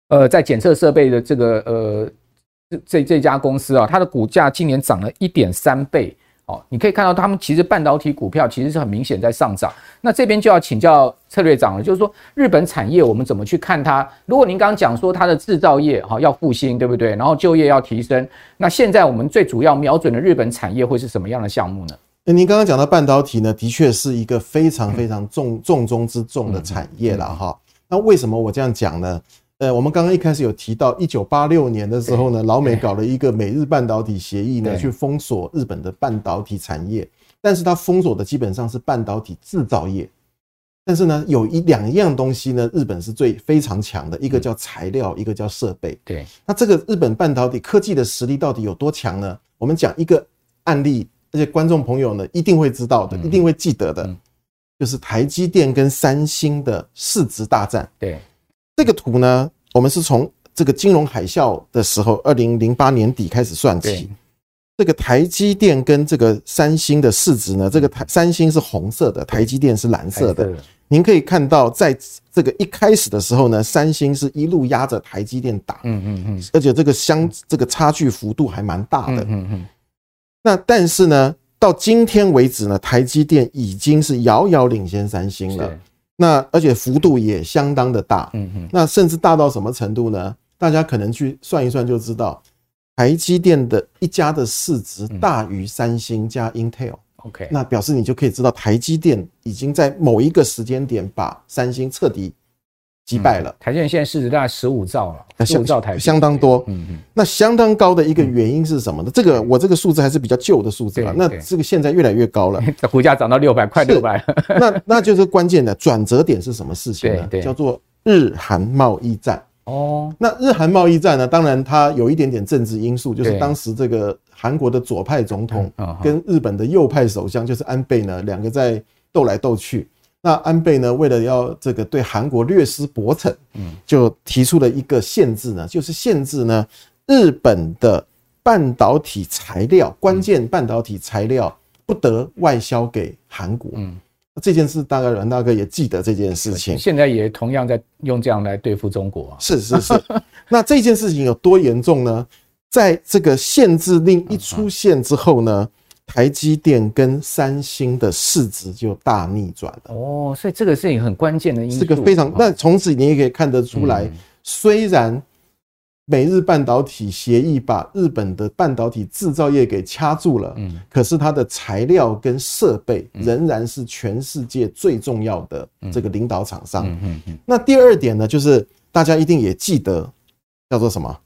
[SPEAKER 1] 呃，在检测设备的这个呃这这家公司啊，它的股价今年涨了一点三倍哦。你可以看到，他们其实半导体股票其实是很明显在上涨。那这边就要请教策略长了，就是说日本产业我们怎么去看它？如果您刚刚讲说它的制造业哈要复兴，对不对？然后就业要提升，那现在我们最主要瞄准的日本产业会是什么样的项目呢？
[SPEAKER 2] 那您刚刚讲到半导体呢，的确是一个非常非常重重中之重的产业了哈。那为什么我这样讲呢？呃，我们刚刚一开始有提到，一九八六年的时候呢，老美搞了一个美日半导体协议呢，去封锁日本的半导体产业。但是它封锁的基本上是半导体制造业。但是呢，有一两样东西呢，日本是最非常强的，一个叫材料，一个叫设备。对，那这个日本半导体科技的实力到底有多强呢？我们讲一个案例，而且观众朋友呢一定会知道的，一定会记得的，就是台积电跟三星的市值大战。对。这个图呢，我们是从这个金融海啸的时候，二零零八年底开始算起。这个台积电跟这个三星的市值呢，这个台三星是红色的，台积电是蓝色的。您可以看到，在这个一开始的时候呢，三星是一路压着台积电打，嗯嗯嗯，而且这个相这个差距幅度还蛮大的，嗯嗯。那但是呢，到今天为止呢，台积电已经是遥遥领先三星了。那而且幅度也相当的大，嗯嗯，那甚至大到什么程度呢？大家可能去算一算就知道，台积电的一家的市值大于三星加 Intel，OK，那表示你就可以知道台积电已经在某一个时间点把三星彻底。击败了
[SPEAKER 1] 台积电，现在市值大概十五兆了，十五兆台币，
[SPEAKER 2] 相当多。嗯嗯，那相当高的一个原因是什么呢？这个我这个数字还是比较旧的数字了。那这个现在越来越高了，
[SPEAKER 1] 股价涨到六百，快六百。
[SPEAKER 2] 那那就是关键的转折点是什么事情呢？叫做日韩贸易战。哦，那日韩贸易战呢？当然它有一点点政治因素，就是当时这个韩国的左派总统跟日本的右派首相，就是安倍呢，两个在斗来斗去。那安倍呢，为了要这个对韩国略施薄惩，嗯，就提出了一个限制呢，就是限制呢日本的半导体材料，关键半导体材料不得外销给韩国。嗯，这件事大概阮大哥也记得这件事情。
[SPEAKER 1] 现在也同样在用这样来对付中国。
[SPEAKER 2] 是是是。那这件事情有多严重呢？在这个限制令一出现之后呢？台积电跟三星的市值就大逆转了
[SPEAKER 1] 哦，所以这个是一个很关键的因素。
[SPEAKER 2] 这个非常，那从此你也可以看得出来，虽然美日半导体协议把日本的半导体制造业给掐住了，嗯，可是它的材料跟设备仍然是全世界最重要的这个领导厂商。嗯嗯嗯。那第二点呢，就是大家一定也记得叫做什么？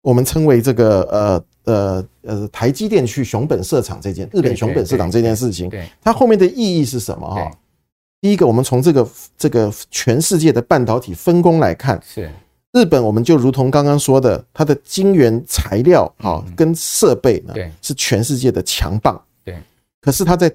[SPEAKER 2] 我们称为这个呃。呃呃，台积电去熊本设厂这件，日本熊本设厂这件事情，它后面的意义是什么？哈？第一个，我们从这个这个全世界的半导体分工来看，是。日本，我们就如同刚刚说的，它的晶圆材料哈跟设备呢，是全世界的强棒，对。可是它在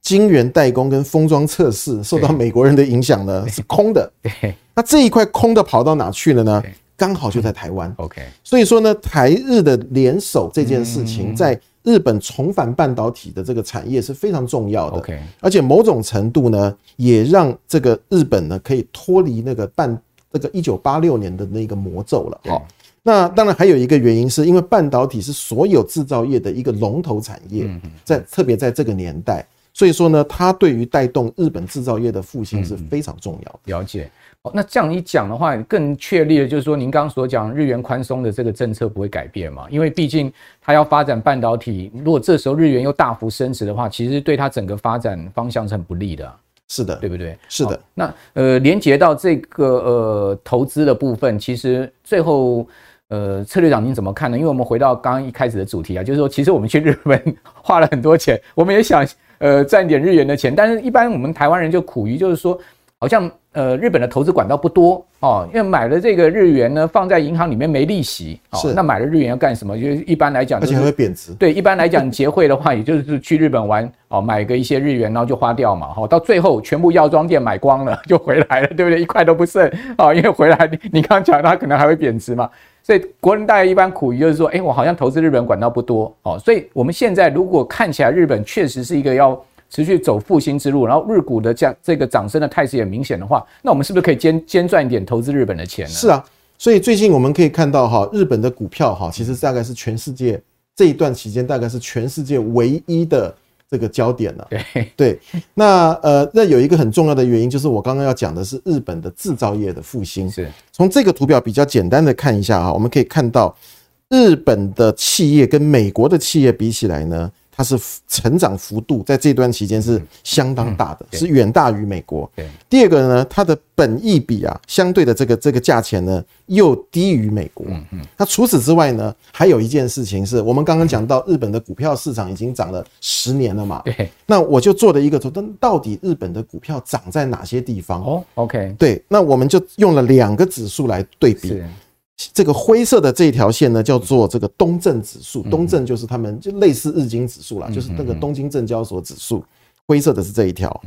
[SPEAKER 2] 晶圆代工跟封装测试受到美国人的影响呢，是空的，对。那这一块空的跑到哪去了呢？刚好就在台湾，OK，所以说呢，台日的联手这件事情，在日本重返半导体的这个产业是非常重要的，OK，而且某种程度呢，也让这个日本呢可以脱离那个半那个一九八六年的那个魔咒了。好，那当然还有一个原因，是因为半导体是所有制造业的一个龙头产业，在特别在这个年代，所以说呢，它对于带动日本制造业的复兴是非常重要的。
[SPEAKER 1] 了解。那这样一讲的话，更确立的就是说，您刚刚所讲日元宽松的这个政策不会改变嘛？因为毕竟它要发展半导体，如果这时候日元又大幅升值的话，其实对它整个发展方向是很不利的。
[SPEAKER 2] 是的，
[SPEAKER 1] 对不对？
[SPEAKER 2] 是的。
[SPEAKER 1] 那呃，连接到这个呃投资的部分，其实最后呃，策略长您怎么看呢？因为我们回到刚刚一开始的主题啊，就是说，其实我们去日本 花了很多钱，我们也想呃赚点日元的钱，但是一般我们台湾人就苦于就是说。好像呃，日本的投资管道不多哦，因为买了这个日元呢，放在银行里面没利息哦。是，那买了日元要干什么？就是一般来讲，
[SPEAKER 2] 而且还会贬值。
[SPEAKER 1] 对，一般来讲，结汇的话，也就是去日本玩哦，买个一些日元，然后就花掉嘛。哈，到最后全部药妆店买光了，就回来了，对不对？一块都不剩哦，因为回来你你刚刚讲它可能还会贬值嘛。所以国人大概一般苦于就是说，哎，我好像投资日本管道不多哦。所以我们现在如果看起来日本确实是一个要。持续走复兴之路，然后日股的这样这个涨升的态势也明显的话，那我们是不是可以兼兼赚一点投资日本的钱呢？
[SPEAKER 2] 是啊，所以最近我们可以看到哈，日本的股票哈，其实大概是全世界这一段期间大概是全世界唯一的这个焦点了。
[SPEAKER 1] 对
[SPEAKER 2] 对，那呃，那有一个很重要的原因就是我刚刚要讲的是日本的制造业的复兴。
[SPEAKER 1] 是，
[SPEAKER 2] 从这个图表比较简单的看一下哈，我们可以看到日本的企业跟美国的企业比起来呢。它是成长幅度在这段期间是相当大的，是远大于美国。第二个呢，它的本益比啊，相对的这个这个价钱呢，又低于美国。那除此之外呢，还有一件事情是我们刚刚讲到，日本的股票市场已经涨了十年了嘛。
[SPEAKER 1] 对。
[SPEAKER 2] 那我就做了一个图，到底日本的股票涨在哪些地方？
[SPEAKER 1] 哦，OK。
[SPEAKER 2] 对，那我们就用了两个指数来对比。这个灰色的这一条线呢，叫做这个东证指数。东证就是他们就类似日经指数啦，就是那个东京证交所指数。灰色的是这一条，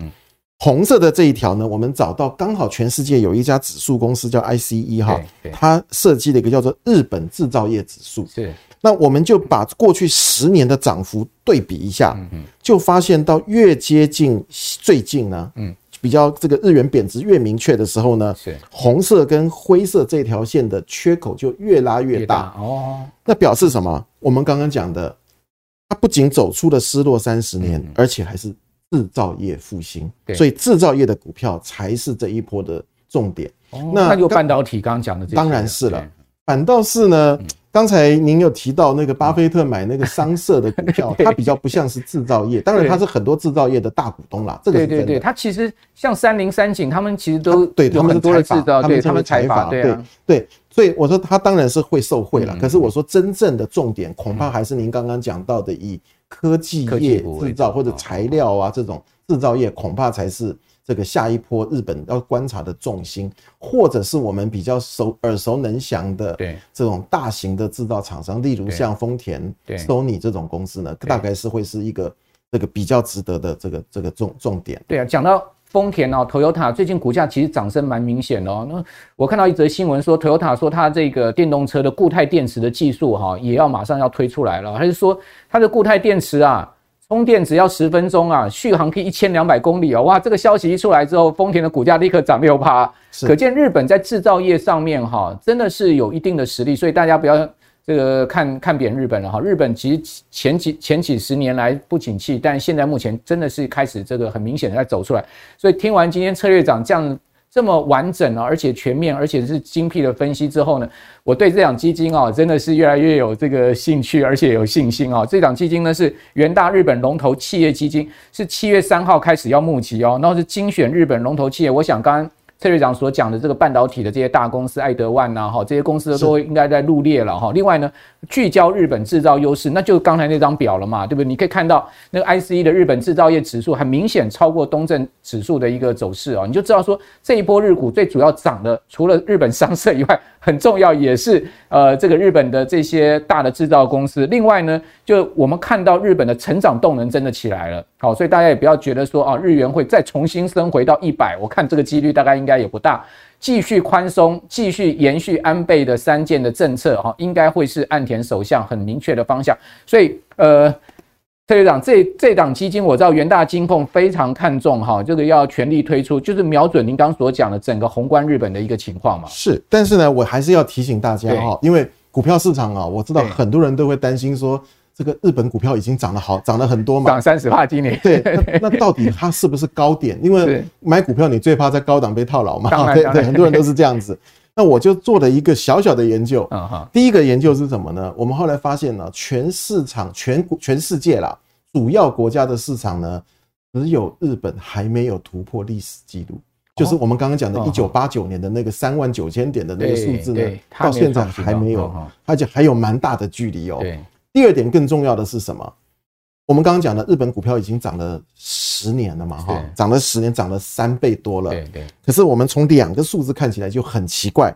[SPEAKER 2] 红色的这一条呢，我们找到刚好全世界有一家指数公司叫 ICE 哈，它设计了一个叫做日本制造业指数。是，那我们就把过去十年的涨幅对比一下，就发现到越接近最近呢，嗯。比较这个日元贬值越明确的时候呢，是红色跟灰色这条线的缺口就越拉越大哦。那表示什么？我们刚刚讲的，它不仅走出了失落三十年，而且还是制造业复兴。所以制造业的股票才是这一波的重点。
[SPEAKER 1] 那那就半导体刚刚讲的这，
[SPEAKER 2] 当然是了。反倒是呢。刚才您有提到那个巴菲特买那个商社的股票，它比较不像是制造业，当然它是很多制造业的大股东啦。这个
[SPEAKER 1] 对对对，它其实像三菱、三井，他们其实都对他们多的制造，对他们财阀，对
[SPEAKER 2] 对，所以我说它当然是会受贿了。可是我说真正的重点，恐怕还是您刚刚讲到的以科技业制造或者材料啊这种制造业，恐怕才是。这个下一波日本要观察的重心，或者是我们比较熟耳熟能详的这种大型的制造厂商，例如像丰田、Sony 这种公司呢，大概是会是一个这个比较值得的这个这个重重点。
[SPEAKER 1] 对啊，讲到丰田哦，Toyota 最近股价其实涨升蛮明显的哦。那我看到一则新闻说，Toyota 说它这个电动车的固态电池的技术哈，也要马上要推出来了，还是说它的固态电池啊？充电只要十分钟啊，续航可以一千两百公里哦！哇，这个消息一出来之后，丰田的股价立刻涨六趴，可见日本在制造业上面哈，真的是有一定的实力，所以大家不要这个看看扁日本了哈。日本其实前几前几十年来不景气，但现在目前真的是开始这个很明显的在走出来。所以听完今天策略长这样。这么完整啊，而且全面，而且是精辟的分析之后呢，我对这档基金啊，真的是越来越有这个兴趣，而且有信心啊。这档基金呢是元大日本龙头企业基金，是七月三号开始要募集哦，然后是精选日本龙头企业。我想刚刚。策略长所讲的这个半导体的这些大公司，爱德万呐，哈，这些公司都应该在入列了哈。另外呢，聚焦日本制造优势，那就刚才那张表了嘛，对不对？你可以看到那个 ICE 的日本制造业指数，很明显超过东证指数的一个走势啊，你就知道说这一波日股最主要涨的，除了日本商社以外。很重要，也是呃，这个日本的这些大的制造公司。另外呢，就我们看到日本的成长动能真的起来了，好，所以大家也不要觉得说啊，日元会再重新升回到一百，我看这个几率大概应该也不大。继续宽松，继续延续安倍的三件的政策，哈，应该会是岸田首相很明确的方向。所以，呃。策略长，这这档基金我知道元大金控非常看重哈，这个要全力推出，就是瞄准您刚所讲的整个宏观日本的一个情况嘛。
[SPEAKER 2] 是，但是呢，我还是要提醒大家哈，因为股票市场啊，我知道很多人都会担心说，这个日本股票已经涨得好，涨了很多嘛，
[SPEAKER 1] 涨三十帕今年。
[SPEAKER 2] 对，那那到底它是不是高点？因为买股票你最怕在高档被套牢嘛。对对，很多人都是这样子。那我就做了一个小小的研究。啊哈第一个研究是什么呢？我们后来发现呢，全市场、全全世界啦，主要国家的市场呢，只有日本还没有突破历史记录。就是我们刚刚讲的，一九八九年的那个三万九千点的那个数字呢，到现在还没有，而且还有蛮大的距离哦。第二点更重要的是什么？我们刚刚讲的日本股票已经涨了十年了嘛，哈，涨了十年，涨了三倍多了。对对。可是我们从两个数字看起来就很奇怪。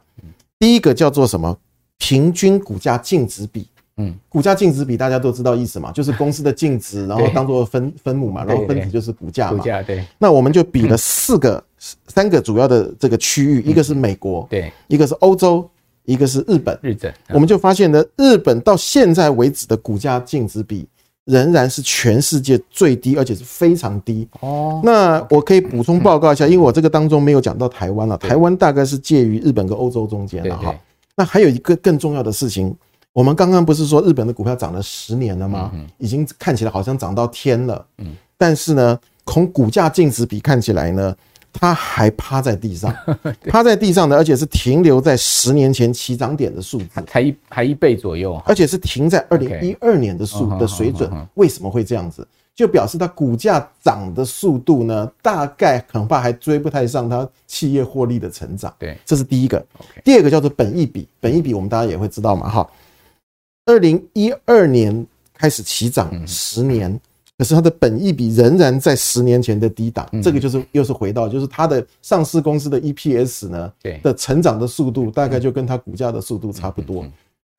[SPEAKER 2] 第一个叫做什么？平均股价净值比。嗯，股价净值比大家都知道意思嘛，就是公司的净值，然后当做分分母嘛，然后分子就是股价嘛。股价对。那我们就比了四个、三个主要的这个区域，一个是美国，对，一个是欧洲，一个是日本。日本，我们就发现呢，日本到现在为止的股价净值比仍然是全世界最低，而且是非常低。哦。那我可以补充报告一下，因为我这个当中没有讲到台湾了，台湾大概是介于日本跟欧洲中间了哈。那还有一个更重要的事情。我们刚刚不是说日本的股票涨了十年了吗？已经看起来好像涨到天了。嗯，但是呢，从股价净值比看起来呢，它还趴在地上，趴在地上的，而且是停留在十年前起涨点的数字，
[SPEAKER 1] 才一还一倍左右，
[SPEAKER 2] 而且是停在二零一二年的数的水准。为什么会这样子？就表示它股价涨的速度呢，大概恐怕还追不太上它企业获利的成长。对，这是第一个。第二个叫做本益比，本益比我们大家也会知道嘛，哈。二零一二年开始起涨十年，可是它的本益比仍然在十年前的低档。这个就是又是回到，就是它的上市公司的 EPS 呢，对的成长的速度大概就跟它股价的速度差不多。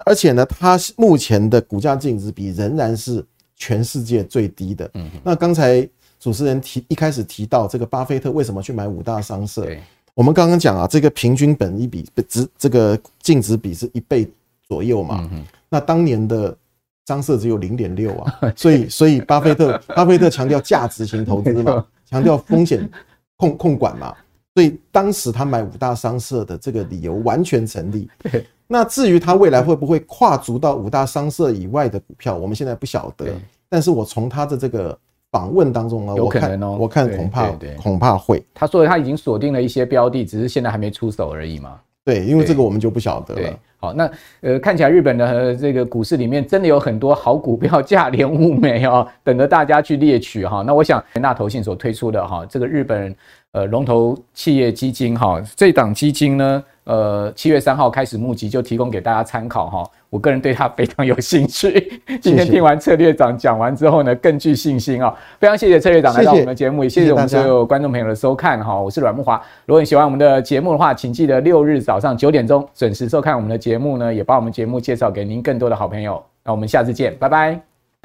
[SPEAKER 2] 而且呢，它目前的股价净值比仍然是全世界最低的。嗯那刚才主持人提一开始提到这个巴菲特为什么去买五大商社？我们刚刚讲啊，这个平均本益比值这个净值比是一倍左右嘛。那当年的商社只有零点六啊，所以所以巴菲特 巴菲特强调价值型投资嘛，强调风险控控管嘛，所以当时他买五大商社的这个理由完全成立。那至于他未来会不会跨足到五大商社以外的股票，我们现在不晓得。但是我从他的这个访问当中呢，我看我看恐怕恐怕会。
[SPEAKER 1] 他说他已经锁定了一些标的，只是现在还没出手而已嘛。
[SPEAKER 2] 对，因为这个我们就不晓得了。
[SPEAKER 1] 好，那呃，看起来日本的这个股市里面真的有很多好股票，价廉物美哦，等着大家去猎取哈。那我想，大投信所推出的哈，这个日本呃龙头企业基金哈，这档基金呢。呃，七月三号开始募集，就提供给大家参考哈。我个人对它非常有兴趣。今天听完策略长讲完之后呢，更具信心啊！非常谢谢策略长来到我们的节目，也谢谢我们所有观众朋友的收看哈。我是阮木华，如果你喜欢我们的节目的话，请记得六日早上九点钟准时收看我们的节目呢，也把我们节目介绍给您更多的好朋友。那我们下次见，拜拜。